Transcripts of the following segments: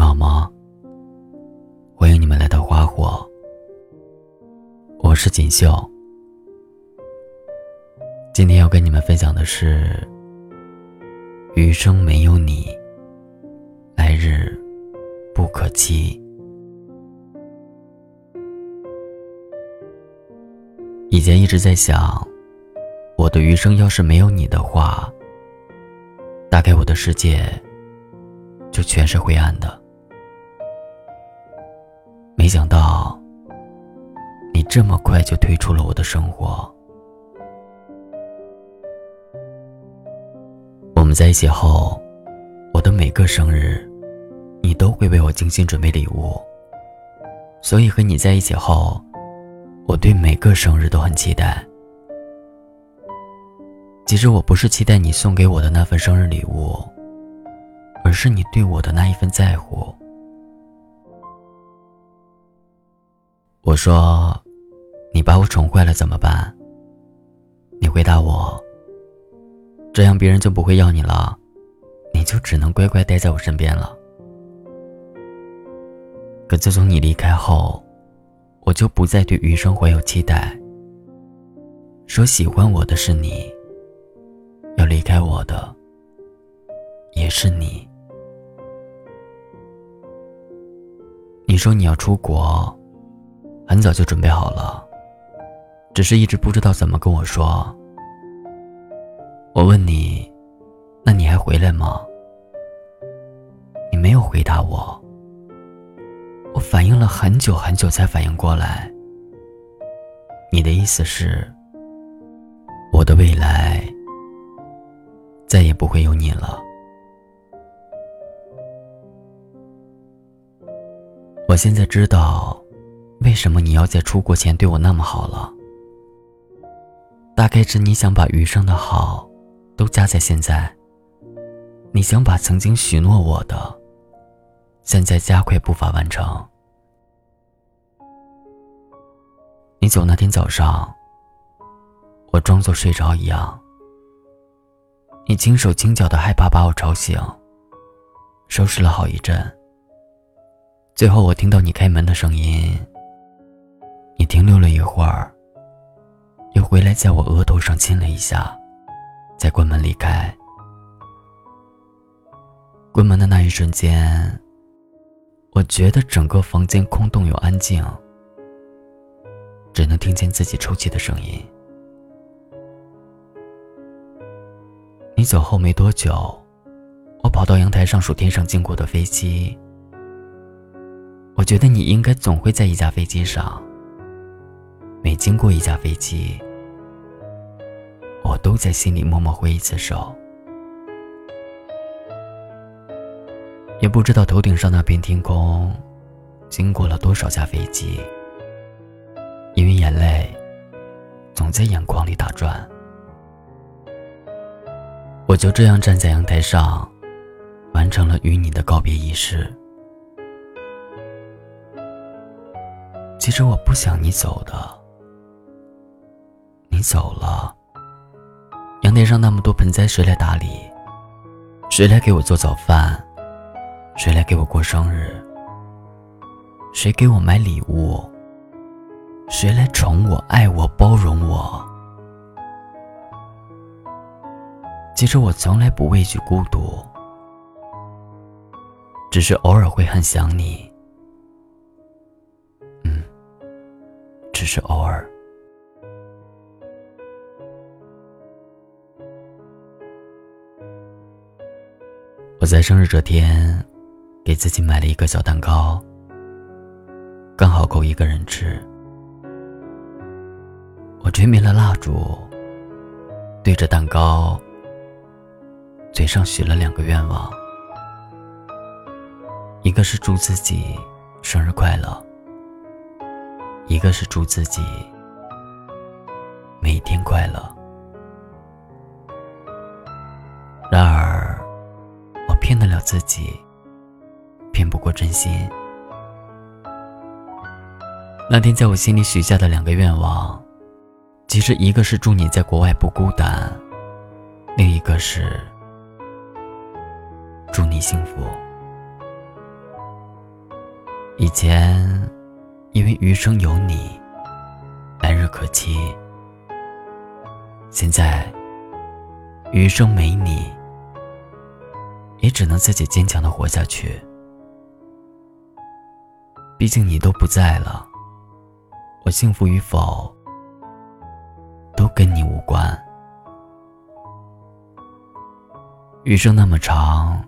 们好吗？欢迎你们来到花火。我是锦绣。今天要跟你们分享的是：余生没有你，来日不可期。以前一直在想，我的余生要是没有你的话，大概我的世界就全是灰暗的。没想到，你这么快就退出了我的生活。我们在一起后，我的每个生日，你都会为我精心准备礼物。所以和你在一起后。我对每个生日都很期待。其实我不是期待你送给我的那份生日礼物，而是你对我的那一份在乎。我说：“你把我宠坏了怎么办？”你回答我：“这样别人就不会要你了，你就只能乖乖待在我身边了。”可自从你离开后，我就不再对余生怀有期待。说喜欢我的是你，要离开我的也是你。你说你要出国，很早就准备好了，只是一直不知道怎么跟我说。我问你，那你还回来吗？你没有回答我。我反应了很久很久才反应过来。你的意思是，我的未来再也不会有你了。我现在知道，为什么你要在出国前对我那么好了。大概是你想把余生的好，都加在现在。你想把曾经许诺我的。现在加快步伐完成。你走那天早上，我装作睡着一样。你轻手轻脚的，害怕把我吵醒，收拾了好一阵。最后我听到你开门的声音。你停留了一会儿，又回来在我额头上亲了一下，再关门离开。关门的那一瞬间。我觉得整个房间空洞又安静，只能听见自己抽泣的声音。你走后没多久，我跑到阳台上数天上经过的飞机。我觉得你应该总会在一架飞机上。每经过一架飞机，我都在心里默默挥一次手。也不知道头顶上那片天空，经过了多少架飞机。因为眼泪总在眼眶里打转，我就这样站在阳台上，完成了与你的告别仪式。其实我不想你走的，你走了，阳台上那么多盆栽，谁来打理？谁来给我做早饭？谁来给我过生日？谁给我买礼物？谁来宠我、爱我、包容我？其实我从来不畏惧孤独，只是偶尔会很想你。嗯，只是偶尔。在生日这天。给自己买了一个小蛋糕，刚好够一个人吃。我吹灭了蜡烛，对着蛋糕，嘴上许了两个愿望：一个是祝自己生日快乐，一个是祝自己每天快乐。然而，骗得了自己。骗不过真心。那天在我心里许下的两个愿望，其实一个是祝你在国外不孤单，另一个是祝你幸福。以前，因为余生有你，来日可期。现在，余生没你，也只能自己坚强的活下去。毕竟你都不在了，我幸福与否，都跟你无关。余生那么长，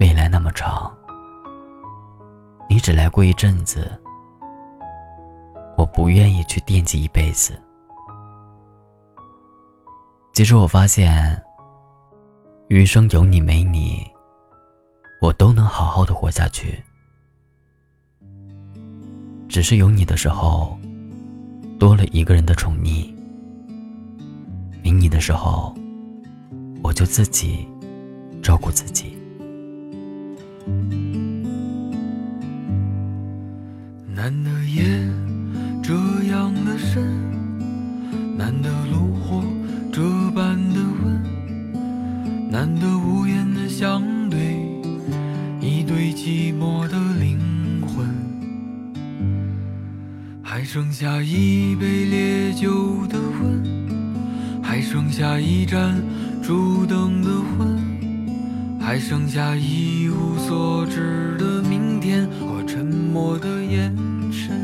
未来那么长，你只来过一阵子，我不愿意去惦记一辈子。其实我发现，余生有你没你，我都能好好的活下去。只是有你的时候，多了一个人的宠溺；没你的时候，我就自己照顾自己。难得夜这样的深，难得炉火这般的剩下一杯烈酒的温，还剩下一盏烛灯的昏，还剩下一无所知的明天和沉默的眼神。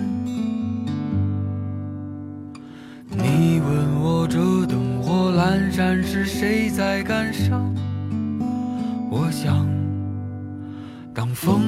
你问我这灯火阑珊是谁在感伤？我想，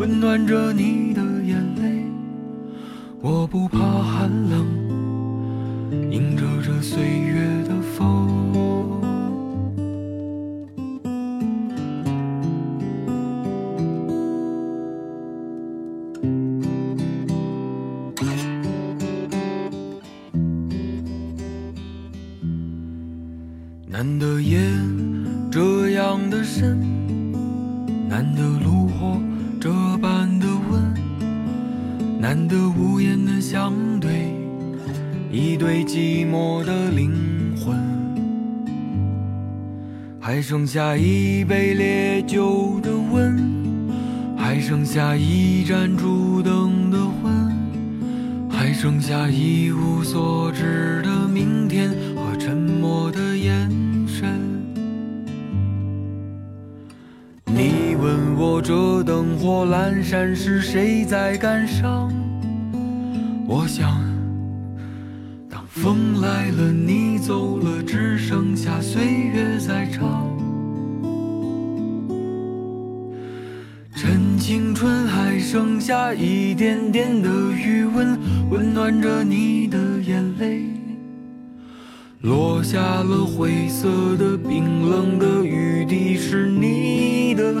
温暖着你的眼泪。我不怕寒冷，迎着这岁月的风。难得夜这样的深，难得炉火这般的温，难得无言的相对，一对寂寞的灵魂，还剩下一杯烈酒的温，还剩下一盏烛灯的昏，还剩下一无所知的明天。这灯火阑珊是谁在感伤？我想，当风来了，你走了，只剩下岁月在唱。趁青春还剩下一点点的余温，温暖着你的眼泪。落下了灰色的、冰冷的雨滴，是你的